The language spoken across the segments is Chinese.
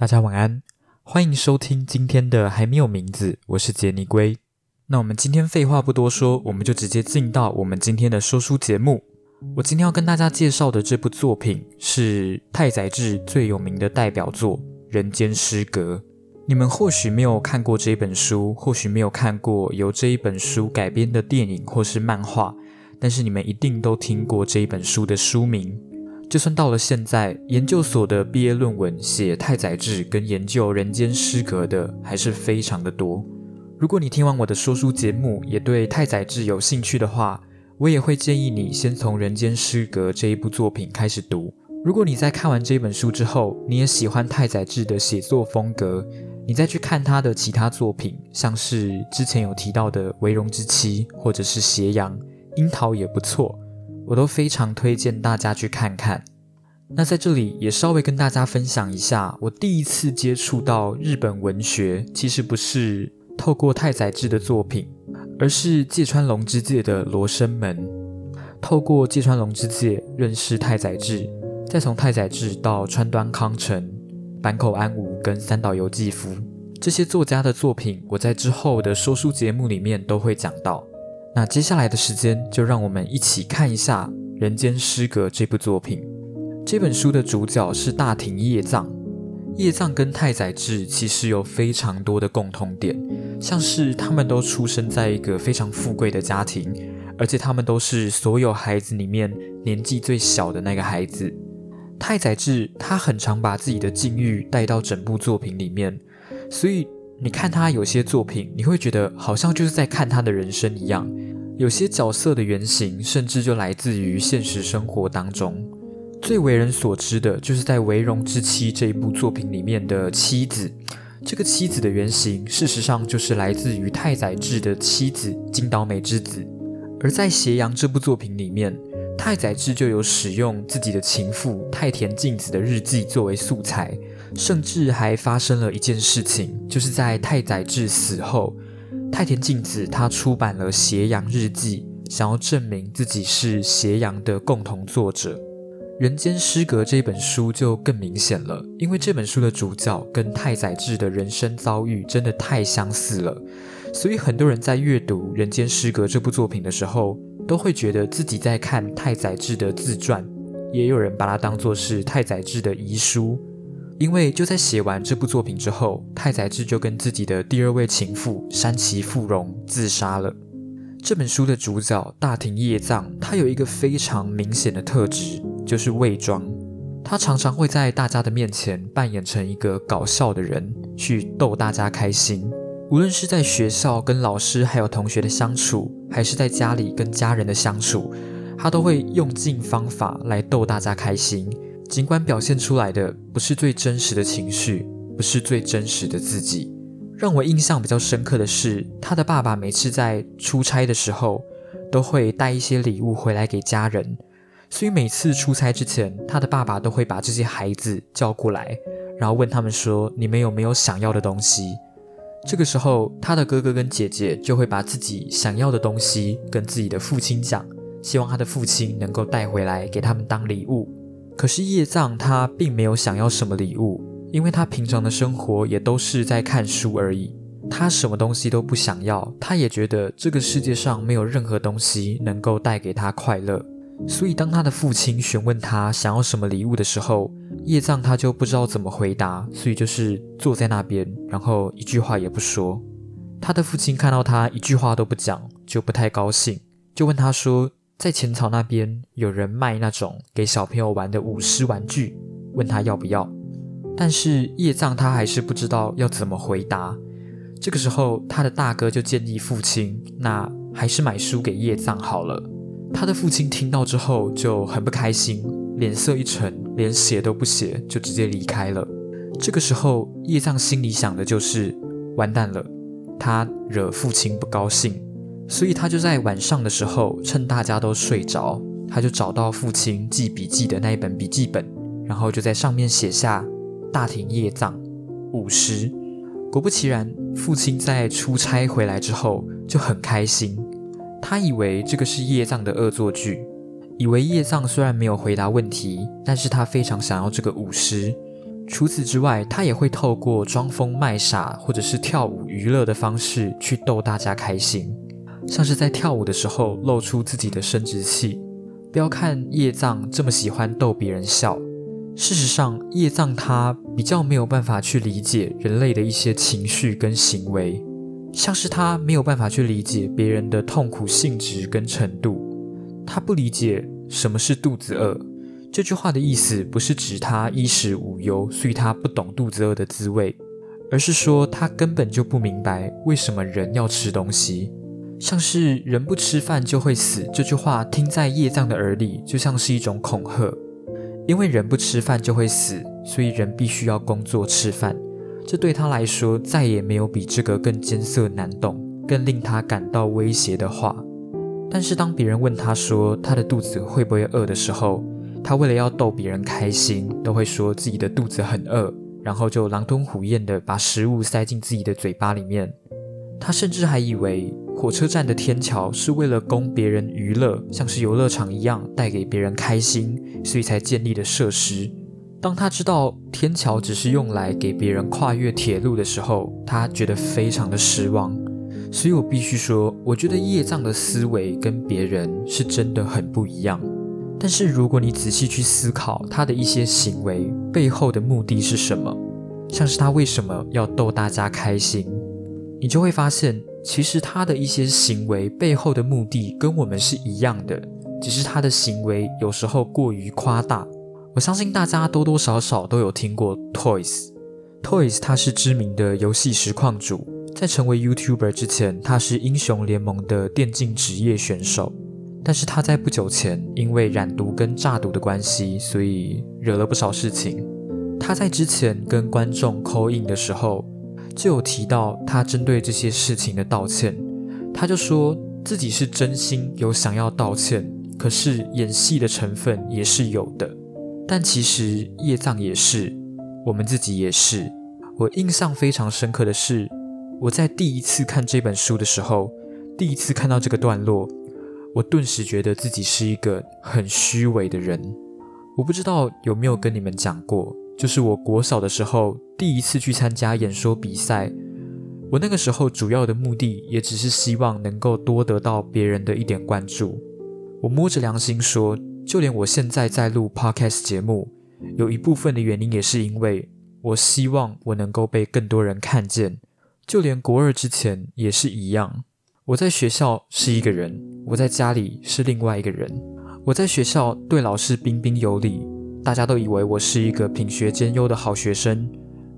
大家晚安，欢迎收听今天的还没有名字，我是杰尼龟。那我们今天废话不多说，我们就直接进到我们今天的说书节目。我今天要跟大家介绍的这部作品是太宰治最有名的代表作《人间失格》。你们或许没有看过这一本书，或许没有看过由这一本书改编的电影或是漫画，但是你们一定都听过这一本书的书名。就算到了现在，研究所的毕业论文写太宰治跟研究《人间失格》的还是非常的多。如果你听完我的说书节目，也对太宰治有兴趣的话，我也会建议你先从《人间失格》这一部作品开始读。如果你在看完这本书之后，你也喜欢太宰治的写作风格，你再去看他的其他作品，像是之前有提到的《为荣之妻》或者是《斜阳》，《樱桃》也不错，我都非常推荐大家去看看。那在这里也稍微跟大家分享一下，我第一次接触到日本文学，其实不是透过太宰治的作品，而是芥川龙之介的《罗生门》。透过芥川龙之介认识太宰治。再从太宰治到川端康成、坂口安吾跟三岛由纪夫这些作家的作品，我在之后的说书节目里面都会讲到。那接下来的时间，就让我们一起看一下《人间失格》这部作品。这本书的主角是大庭叶藏，叶藏跟太宰治其实有非常多的共通点，像是他们都出生在一个非常富贵的家庭，而且他们都是所有孩子里面年纪最小的那个孩子。太宰治他很常把自己的境遇带到整部作品里面，所以你看他有些作品，你会觉得好像就是在看他的人生一样。有些角色的原型甚至就来自于现实生活当中。最为人所知的就是在《为荣之妻》这一部作品里面的妻子，这个妻子的原型事实上就是来自于太宰治的妻子金岛美之子。而在《斜阳》这部作品里面。太宰治就有使用自己的情妇太田静子的日记作为素材，甚至还发生了一件事情，就是在太宰治死后，太田静子她出版了《斜阳日记》，想要证明自己是《斜阳》的共同作者。《人间失格》这本书就更明显了，因为这本书的主角跟太宰治的人生遭遇真的太相似了，所以很多人在阅读《人间失格》这部作品的时候。都会觉得自己在看太宰治的自传，也有人把它当作是太宰治的遗书，因为就在写完这部作品之后，太宰治就跟自己的第二位情妇山崎富荣自杀了。这本书的主角大庭叶藏，他有一个非常明显的特质，就是伪装。他常常会在大家的面前扮演成一个搞笑的人，去逗大家开心。无论是在学校跟老师还有同学的相处，还是在家里跟家人的相处，他都会用尽方法来逗大家开心。尽管表现出来的不是最真实的情绪，不是最真实的自己。让我印象比较深刻的是，他的爸爸每次在出差的时候，都会带一些礼物回来给家人。所以每次出差之前，他的爸爸都会把这些孩子叫过来，然后问他们说：“你们有没有想要的东西？”这个时候，他的哥哥跟姐姐就会把自己想要的东西跟自己的父亲讲，希望他的父亲能够带回来给他们当礼物。可是叶藏他并没有想要什么礼物，因为他平常的生活也都是在看书而已，他什么东西都不想要。他也觉得这个世界上没有任何东西能够带给他快乐。所以，当他的父亲询问他想要什么礼物的时候，叶藏他就不知道怎么回答，所以就是坐在那边，然后一句话也不说。他的父亲看到他一句话都不讲，就不太高兴，就问他说：“在浅草那边有人卖那种给小朋友玩的舞狮玩具，问他要不要。”但是叶藏他还是不知道要怎么回答。这个时候，他的大哥就建议父亲：“那还是买书给叶藏好了。”他的父亲听到之后就很不开心，脸色一沉，连写都不写，就直接离开了。这个时候，叶藏心里想的就是完蛋了，他惹父亲不高兴，所以他就在晚上的时候，趁大家都睡着，他就找到父亲记笔记的那一本笔记本，然后就在上面写下“大庭叶藏五十”。果不其然，父亲在出差回来之后就很开心。他以为这个是叶藏的恶作剧，以为叶藏虽然没有回答问题，但是他非常想要这个舞狮。除此之外，他也会透过装疯卖傻或者是跳舞娱乐的方式去逗大家开心，像是在跳舞的时候露出自己的生殖器。不要看叶藏这么喜欢逗别人笑，事实上，叶藏他比较没有办法去理解人类的一些情绪跟行为，像是他没有办法去理解别人的痛苦性质跟程度，他不理解什么是肚子饿。这句话的意思不是指他衣食无忧，所以他不懂肚子饿的滋味，而是说他根本就不明白为什么人要吃东西。像是“人不吃饭就会死”这句话，听在叶藏的耳里就像是一种恐吓。因为人不吃饭就会死，所以人必须要工作吃饭。这对他来说，再也没有比这个更艰涩难懂、更令他感到威胁的话。但是当别人问他说他的肚子会不会饿的时候，他为了要逗别人开心，都会说自己的肚子很饿，然后就狼吞虎咽地把食物塞进自己的嘴巴里面。他甚至还以为火车站的天桥是为了供别人娱乐，像是游乐场一样带给别人开心，所以才建立的设施。当他知道天桥只是用来给别人跨越铁路的时候，他觉得非常的失望。所以我必须说，我觉得叶藏的思维跟别人是真的很不一样。但是如果你仔细去思考他的一些行为背后的目的是什么，像是他为什么要逗大家开心，你就会发现，其实他的一些行为背后的目的跟我们是一样的，只是他的行为有时候过于夸大。我相信大家多多少少都有听过 Toys，Toys 他是知名的游戏实况主，在成为 YouTuber 之前，他是英雄联盟的电竞职业选手。但是他在不久前因为染毒跟诈毒的关系，所以惹了不少事情。他在之前跟观众 call in 的时候，就有提到他针对这些事情的道歉。他就说自己是真心有想要道歉，可是演戏的成分也是有的。但其实叶藏也是，我们自己也是。我印象非常深刻的是，我在第一次看这本书的时候，第一次看到这个段落。我顿时觉得自己是一个很虚伪的人。我不知道有没有跟你们讲过，就是我国小的时候第一次去参加演说比赛。我那个时候主要的目的也只是希望能够多得到别人的一点关注。我摸着良心说，就连我现在在录 podcast 节目，有一部分的原因也是因为我希望我能够被更多人看见。就连国二之前也是一样。我在学校是一个人，我在家里是另外一个人。我在学校对老师彬彬有礼，大家都以为我是一个品学兼优的好学生，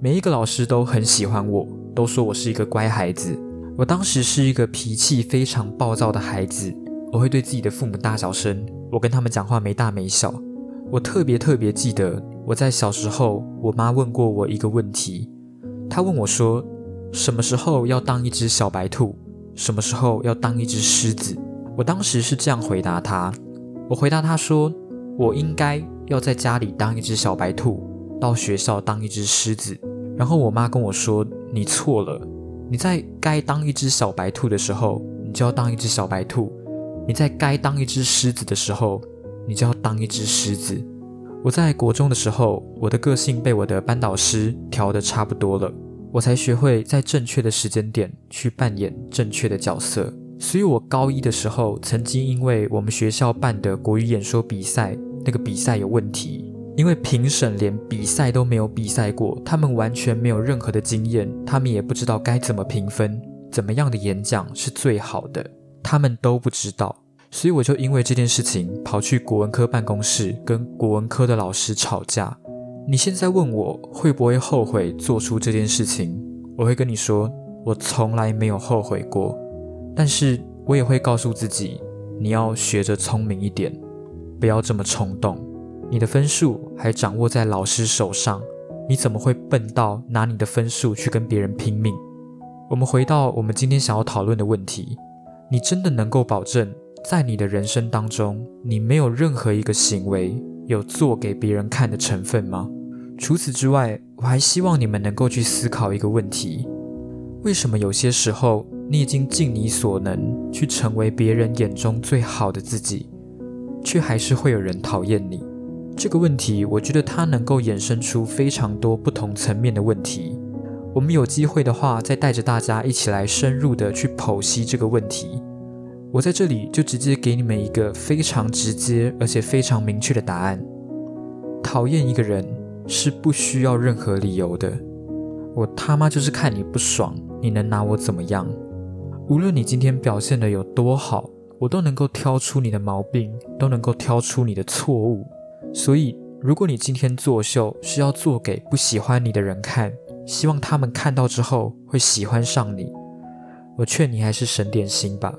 每一个老师都很喜欢我，都说我是一个乖孩子。我当时是一个脾气非常暴躁的孩子，我会对自己的父母大小声，我跟他们讲话没大没小。我特别特别记得，我在小时候，我妈问过我一个问题，她问我说，什么时候要当一只小白兔？什么时候要当一只狮子？我当时是这样回答她。我回答她说：“我应该要在家里当一只小白兔，到学校当一只狮子。”然后我妈跟我说：“你错了，你在该当一只小白兔的时候，你就要当一只小白兔；你在该当一只狮子的时候，你就要当一只狮子。”我在国中的时候，我的个性被我的班导师调得差不多了。我才学会在正确的时间点去扮演正确的角色，所以我高一的时候曾经因为我们学校办的国语演说比赛，那个比赛有问题，因为评审连比赛都没有比赛过，他们完全没有任何的经验，他们也不知道该怎么评分，怎么样的演讲是最好的，他们都不知道，所以我就因为这件事情跑去国文科办公室跟国文科的老师吵架。你现在问我会不会后悔做出这件事情，我会跟你说，我从来没有后悔过。但是我也会告诉自己，你要学着聪明一点，不要这么冲动。你的分数还掌握在老师手上，你怎么会笨到拿你的分数去跟别人拼命？我们回到我们今天想要讨论的问题：你真的能够保证，在你的人生当中，你没有任何一个行为？有做给别人看的成分吗？除此之外，我还希望你们能够去思考一个问题：为什么有些时候你已经尽你所能去成为别人眼中最好的自己，却还是会有人讨厌你？这个问题，我觉得它能够衍生出非常多不同层面的问题。我们有机会的话，再带着大家一起来深入的去剖析这个问题。我在这里就直接给你们一个非常直接而且非常明确的答案：讨厌一个人是不需要任何理由的。我他妈就是看你不爽，你能拿我怎么样？无论你今天表现的有多好，我都能够挑出你的毛病，都能够挑出你的错误。所以，如果你今天作秀是要做给不喜欢你的人看，希望他们看到之后会喜欢上你，我劝你还是省点心吧。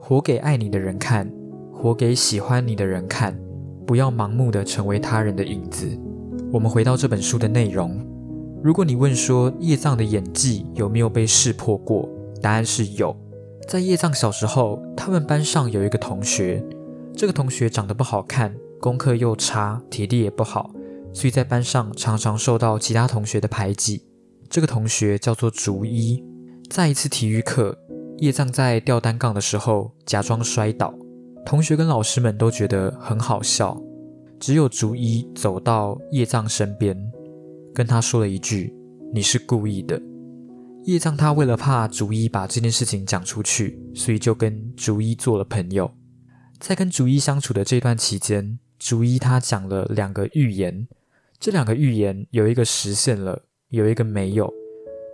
活给爱你的人看，活给喜欢你的人看，不要盲目的成为他人的影子。我们回到这本书的内容，如果你问说叶藏的演技有没有被识破过，答案是有。在叶藏小时候，他们班上有一个同学，这个同学长得不好看，功课又差，体力也不好，所以在班上常常受到其他同学的排挤。这个同学叫做竹一，在一次体育课。叶藏在吊单杠的时候假装摔倒，同学跟老师们都觉得很好笑，只有竹一走到叶藏身边，跟他说了一句：“你是故意的。”叶藏他为了怕竹一把这件事情讲出去，所以就跟竹一做了朋友。在跟竹一相处的这段期间，竹一他讲了两个预言，这两个预言有一个实现了，有一个没有。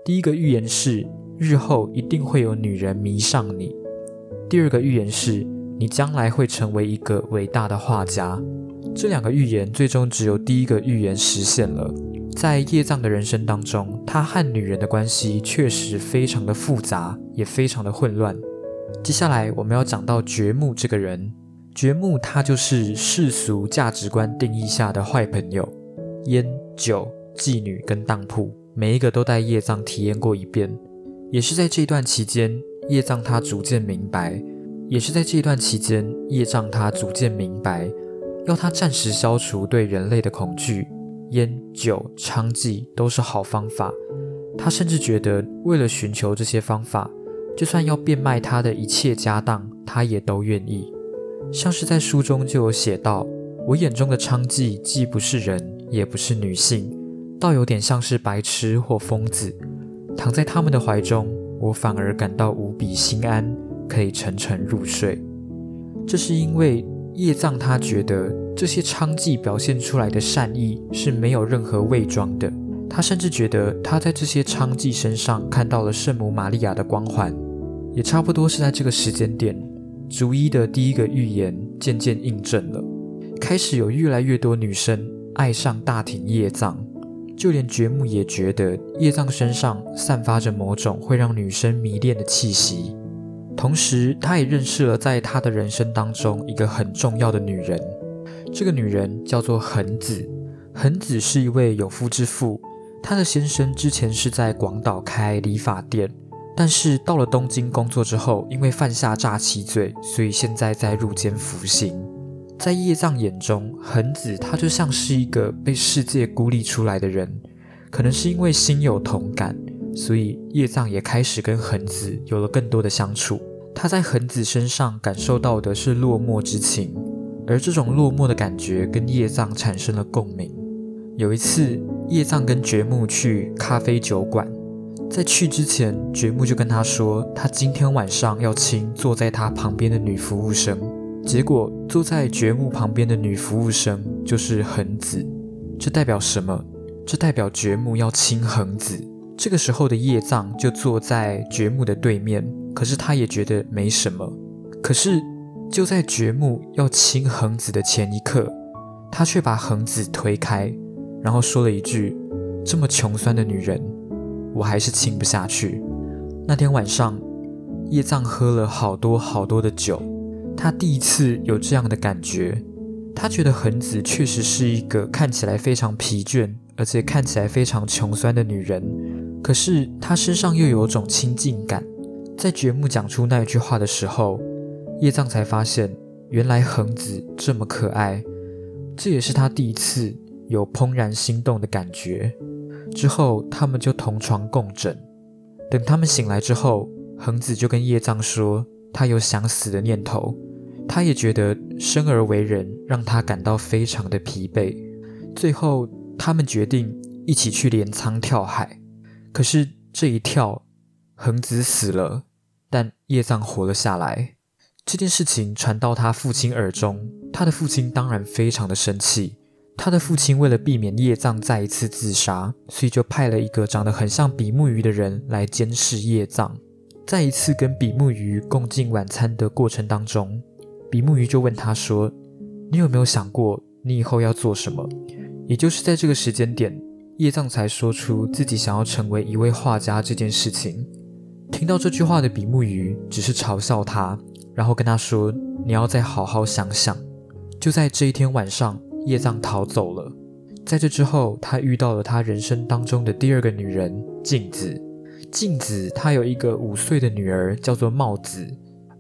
第一个预言是。日后一定会有女人迷上你。第二个预言是，你将来会成为一个伟大的画家。这两个预言最终只有第一个预言实现了。在叶藏的人生当中，他和女人的关系确实非常的复杂，也非常的混乱。接下来我们要讲到掘木这个人，掘木他就是世俗价值观定义下的坏朋友，烟酒、妓女跟当铺，每一个都带叶藏体验过一遍。也是在这段期间，叶藏他逐渐明白；也是在这段期间，叶藏他逐渐明白，要他暂时消除对人类的恐惧，烟酒娼妓都是好方法。他甚至觉得，为了寻求这些方法，就算要变卖他的一切家当，他也都愿意。像是在书中就有写到：“我眼中的娼妓既不是人，也不是女性，倒有点像是白痴或疯子。”躺在他们的怀中，我反而感到无比心安，可以沉沉入睡。这是因为叶藏他觉得这些娼妓表现出来的善意是没有任何伪装的。他甚至觉得他在这些娼妓身上看到了圣母玛利亚的光环。也差不多是在这个时间点，逐一的第一个预言渐渐印证了，开始有越来越多女生爱上大庭叶藏。就连掘木也觉得叶藏身上散发着某种会让女生迷恋的气息，同时他也认识了在他的人生当中一个很重要的女人。这个女人叫做恒子。恒子是一位有夫之妇，她的先生之前是在广岛开理发店，但是到了东京工作之后，因为犯下诈欺罪，所以现在在入监服刑。在叶藏眼中，恒子她就像是一个被世界孤立出来的人。可能是因为心有同感，所以叶藏也开始跟恒子有了更多的相处。他在恒子身上感受到的是落寞之情，而这种落寞的感觉跟叶藏产生了共鸣。有一次，叶藏跟觉木去咖啡酒馆，在去之前，觉木就跟他说，他今天晚上要亲坐在他旁边的女服务生。结果坐在觉木旁边的女服务生就是恒子，这代表什么？这代表觉木要亲恒子。这个时候的叶藏就坐在觉木的对面，可是他也觉得没什么。可是就在掘木要亲恒子的前一刻，他却把恒子推开，然后说了一句：“这么穷酸的女人，我还是亲不下去。”那天晚上，叶藏喝了好多好多的酒。他第一次有这样的感觉，他觉得恒子确实是一个看起来非常疲倦，而且看起来非常穷酸的女人。可是她身上又有种亲近感。在掘木讲出那句话的时候，叶藏才发现，原来恒子这么可爱。这也是他第一次有怦然心动的感觉。之后他们就同床共枕。等他们醒来之后，恒子就跟叶藏说。他有想死的念头，他也觉得生而为人让他感到非常的疲惫。最后，他们决定一起去镰仓跳海。可是这一跳，恒子死了，但叶藏活了下来。这件事情传到他父亲耳中，他的父亲当然非常的生气。他的父亲为了避免叶藏再一次自杀，所以就派了一个长得很像比目鱼的人来监视叶藏。在一次跟比目鱼共进晚餐的过程当中，比目鱼就问他说：“你有没有想过你以后要做什么？”也就是在这个时间点，叶藏才说出自己想要成为一位画家这件事情。听到这句话的比目鱼只是嘲笑他，然后跟他说：“你要再好好想想。”就在这一天晚上，叶藏逃走了。在这之后，他遇到了他人生当中的第二个女人镜子。镜子她有一个五岁的女儿，叫做帽子，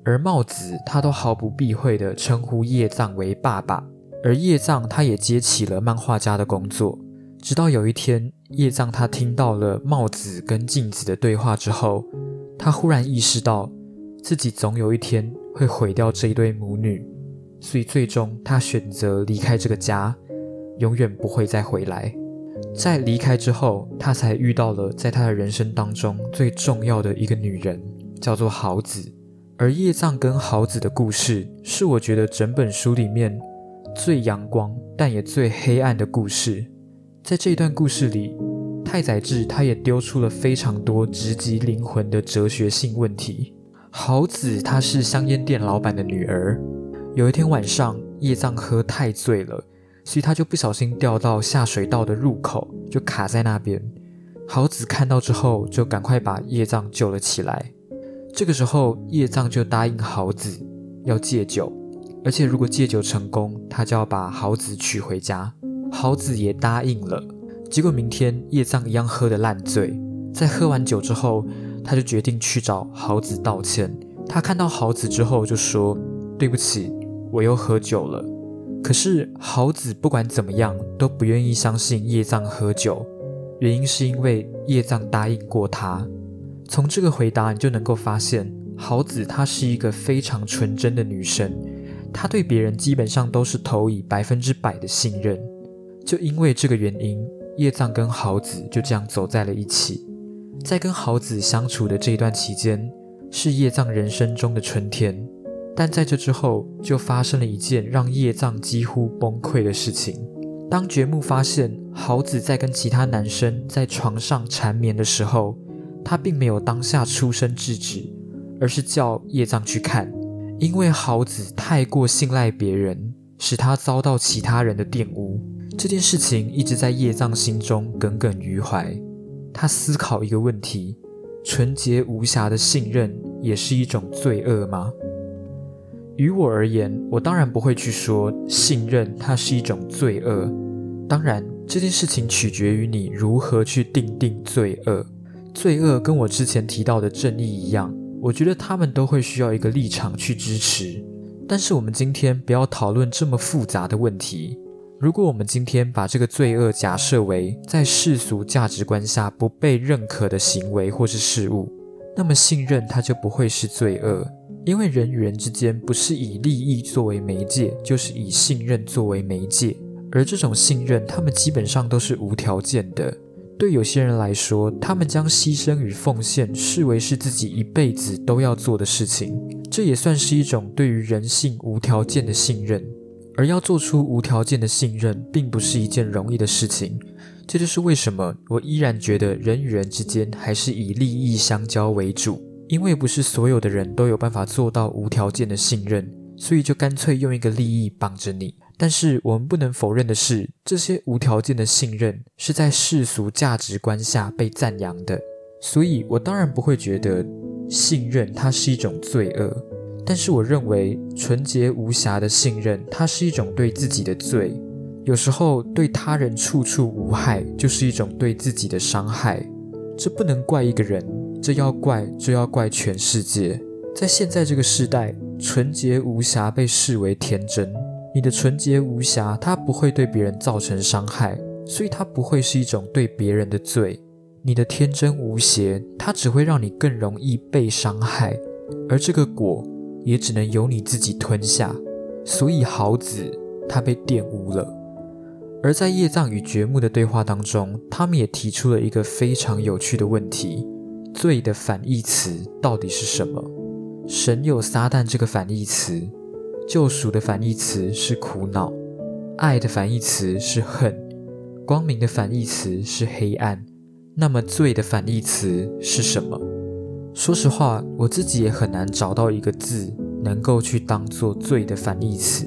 而帽子她都毫不避讳地称呼叶藏为爸爸。而叶藏他也接起了漫画家的工作，直到有一天，叶藏他听到了帽子跟镜子的对话之后，他忽然意识到自己总有一天会毁掉这一对母女，所以最终他选择离开这个家，永远不会再回来。在离开之后，他才遇到了在他的人生当中最重要的一个女人，叫做豪子。而叶藏跟豪子的故事，是我觉得整本书里面。最阳光，但也最黑暗的故事，在这一段故事里，太宰治他也丢出了非常多直击灵魂的哲学性问题。豪子她是香烟店老板的女儿，有一天晚上，叶藏喝太醉了，所以他就不小心掉到下水道的入口，就卡在那边。豪子看到之后，就赶快把叶藏救了起来。这个时候，叶藏就答应豪子要戒酒。而且，如果戒酒成功，他就要把豪子娶回家。豪子也答应了。结果明天叶藏一样喝得烂醉，在喝完酒之后，他就决定去找豪子道歉。他看到豪子之后就说：“对不起，我又喝酒了。”可是豪子不管怎么样都不愿意相信叶藏喝酒，原因是因为叶藏答应过他。从这个回答你就能够发现，豪子她是一个非常纯真的女生。他对别人基本上都是投以百分之百的信任，就因为这个原因，叶藏跟豪子就这样走在了一起。在跟豪子相处的这一段期间，是叶藏人生中的春天。但在这之后，就发生了一件让叶藏几乎崩溃的事情。当觉木发现豪子在跟其他男生在床上缠绵的时候，他并没有当下出声制止，而是叫叶藏去看。因为豪子太过信赖别人，使他遭到其他人的玷污。这件事情一直在叶藏心中耿耿于怀。他思考一个问题：纯洁无瑕的信任也是一种罪恶吗？于我而言，我当然不会去说信任它是一种罪恶。当然，这件事情取决于你如何去定定罪恶。罪恶跟我之前提到的正义一样。我觉得他们都会需要一个立场去支持，但是我们今天不要讨论这么复杂的问题。如果我们今天把这个罪恶假设为在世俗价值观下不被认可的行为或是事物，那么信任它就不会是罪恶，因为人与人之间不是以利益作为媒介，就是以信任作为媒介，而这种信任，他们基本上都是无条件的。对有些人来说，他们将牺牲与奉献视为是自己一辈子都要做的事情，这也算是一种对于人性无条件的信任。而要做出无条件的信任，并不是一件容易的事情。这就是为什么我依然觉得人与人之间还是以利益相交为主，因为不是所有的人都有办法做到无条件的信任，所以就干脆用一个利益绑着你。但是我们不能否认的是，这些无条件的信任是在世俗价值观下被赞扬的。所以，我当然不会觉得信任它是一种罪恶。但是，我认为纯洁无瑕的信任，它是一种对自己的罪。有时候，对他人处处无害，就是一种对自己的伤害。这不能怪一个人，这要怪就要怪全世界。在现在这个时代，纯洁无瑕被视为天真。你的纯洁无瑕，它不会对别人造成伤害，所以它不会是一种对别人的罪。你的天真无邪，它只会让你更容易被伤害，而这个果也只能由你自己吞下。所以豪子他被玷污了。而在叶藏与掘木的对话当中，他们也提出了一个非常有趣的问题：罪的反义词到底是什么？神有撒旦这个反义词，救赎的反义词是苦恼，爱的反义词是恨，光明的反义词是黑暗。那么罪的反义词是什么？说实话，我自己也很难找到一个字能够去当做罪的反义词。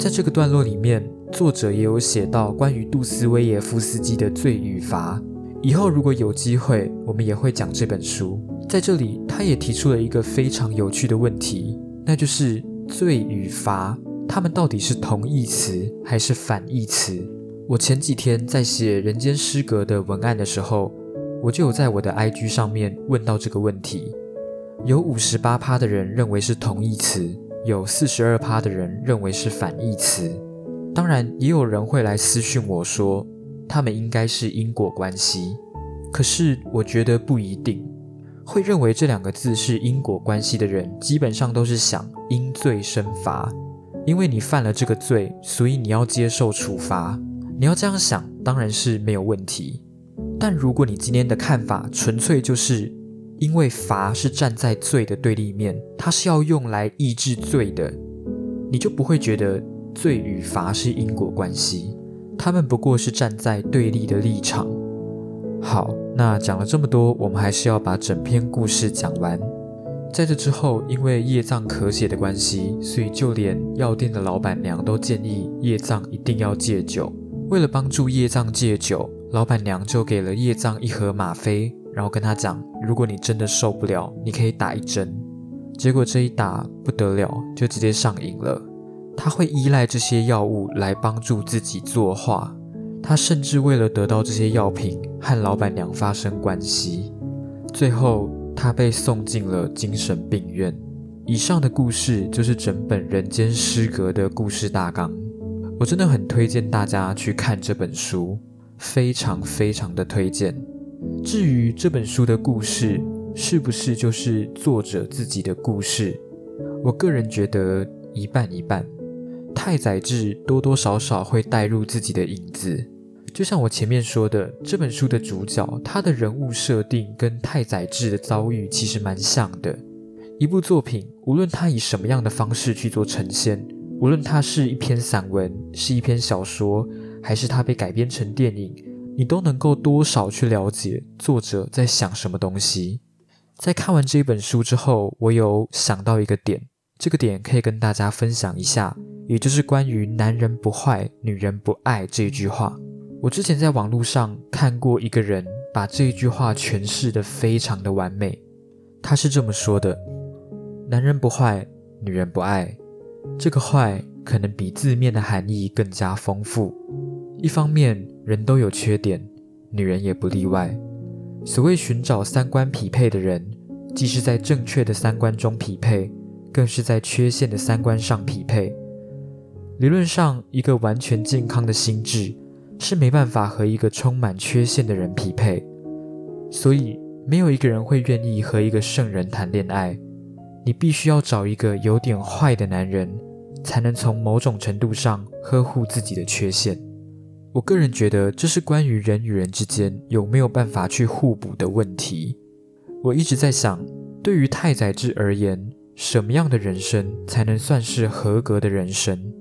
在这个段落里面，作者也有写到关于杜斯威耶夫斯基的罪与罚。以后如果有机会，我们也会讲这本书。在这里，他也提出了一个非常有趣的问题，那就是罪与罚，他们到底是同义词还是反义词？我前几天在写《人间失格》的文案的时候，我就有在我的 IG 上面问到这个问题，有五十八趴的人认为是同义词，有四十二趴的人认为是反义词。当然，也有人会来私讯我说，他们应该是因果关系。可是我觉得不一定。会认为这两个字是因果关系的人，基本上都是想因罪生罚，因为你犯了这个罪，所以你要接受处罚。你要这样想，当然是没有问题。但如果你今天的看法纯粹就是因为罚是站在罪的对立面，它是要用来抑制罪的，你就不会觉得罪与罚是因果关系，他们不过是站在对立的立场。好。那讲了这么多，我们还是要把整篇故事讲完。在这之后，因为叶藏咳血的关系，所以就连药店的老板娘都建议叶藏一定要戒酒。为了帮助叶藏戒酒，老板娘就给了叶藏一盒吗啡，然后跟他讲：如果你真的受不了，你可以打一针。结果这一打不得了，就直接上瘾了。他会依赖这些药物来帮助自己作画。他甚至为了得到这些药品，和老板娘发生关系，最后他被送进了精神病院。以上的故事就是整本《人间失格》的故事大纲。我真的很推荐大家去看这本书，非常非常的推荐。至于这本书的故事是不是就是作者自己的故事，我个人觉得一半一半。太宰治多多少少会带入自己的影子。就像我前面说的，这本书的主角，他的人物设定跟太宰治的遭遇其实蛮像的。一部作品，无论他以什么样的方式去做呈现，无论它是一篇散文，是一篇小说，还是它被改编成电影，你都能够多少去了解作者在想什么东西。在看完这本书之后，我有想到一个点，这个点可以跟大家分享一下，也就是关于“男人不坏，女人不爱”这一句话。我之前在网络上看过一个人把这句话诠释的非常的完美。他是这么说的：“男人不坏，女人不爱。这个坏可能比字面的含义更加丰富。一方面，人都有缺点，女人也不例外。所谓寻找三观匹配的人，既是在正确的三观中匹配，更是在缺陷的三观上匹配。理论上，一个完全健康的心智。”是没办法和一个充满缺陷的人匹配，所以没有一个人会愿意和一个圣人谈恋爱。你必须要找一个有点坏的男人，才能从某种程度上呵护自己的缺陷。我个人觉得这是关于人与人之间有没有办法去互补的问题。我一直在想，对于太宰治而言，什么样的人生才能算是合格的人生？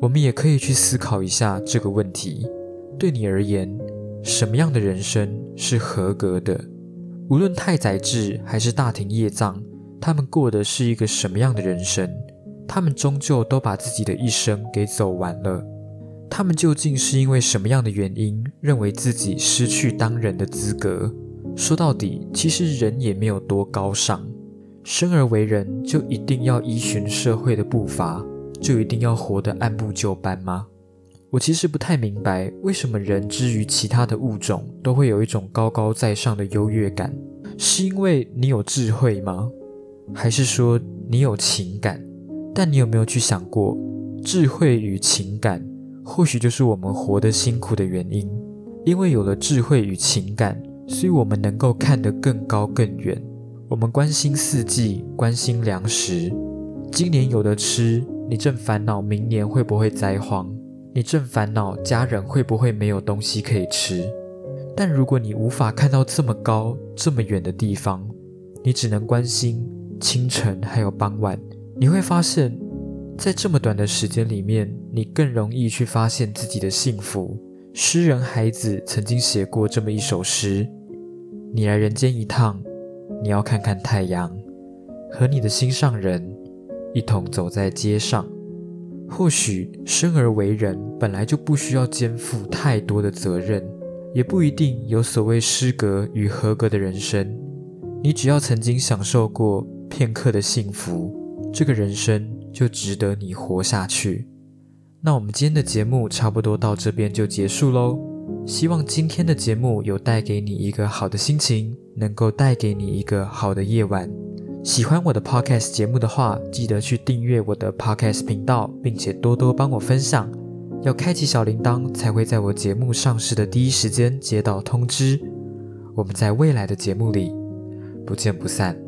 我们也可以去思考一下这个问题。对你而言，什么样的人生是合格的？无论太宰治还是大庭叶藏，他们过的是一个什么样的人生？他们终究都把自己的一生给走完了。他们究竟是因为什么样的原因，认为自己失去当人的资格？说到底，其实人也没有多高尚。生而为人，就一定要依循社会的步伐，就一定要活得按部就班吗？我其实不太明白，为什么人之于其他的物种都会有一种高高在上的优越感？是因为你有智慧吗？还是说你有情感？但你有没有去想过，智慧与情感或许就是我们活得辛苦的原因？因为有了智慧与情感，所以我们能够看得更高更远。我们关心四季，关心粮食。今年有的吃，你正烦恼明年会不会灾荒，你正烦恼家人会不会没有东西可以吃。但如果你无法看到这么高、这么远的地方，你只能关心清晨还有傍晚，你会发现，在这么短的时间里面，你更容易去发现自己的幸福。诗人孩子曾经写过这么一首诗：“你来人间一趟，你要看看太阳，和你的心上人一同走在街上。或许生而为人本来就不需要肩负太多的责任，也不一定有所谓失格与合格的人生。你只要曾经享受过片刻的幸福，这个人生就值得你活下去。”那我们今天的节目差不多到这边就结束喽。希望今天的节目有带给你一个好的心情，能够带给你一个好的夜晚。喜欢我的 podcast 节目的话，记得去订阅我的 podcast 频道，并且多多帮我分享。要开启小铃铛，才会在我节目上市的第一时间接到通知。我们在未来的节目里不见不散。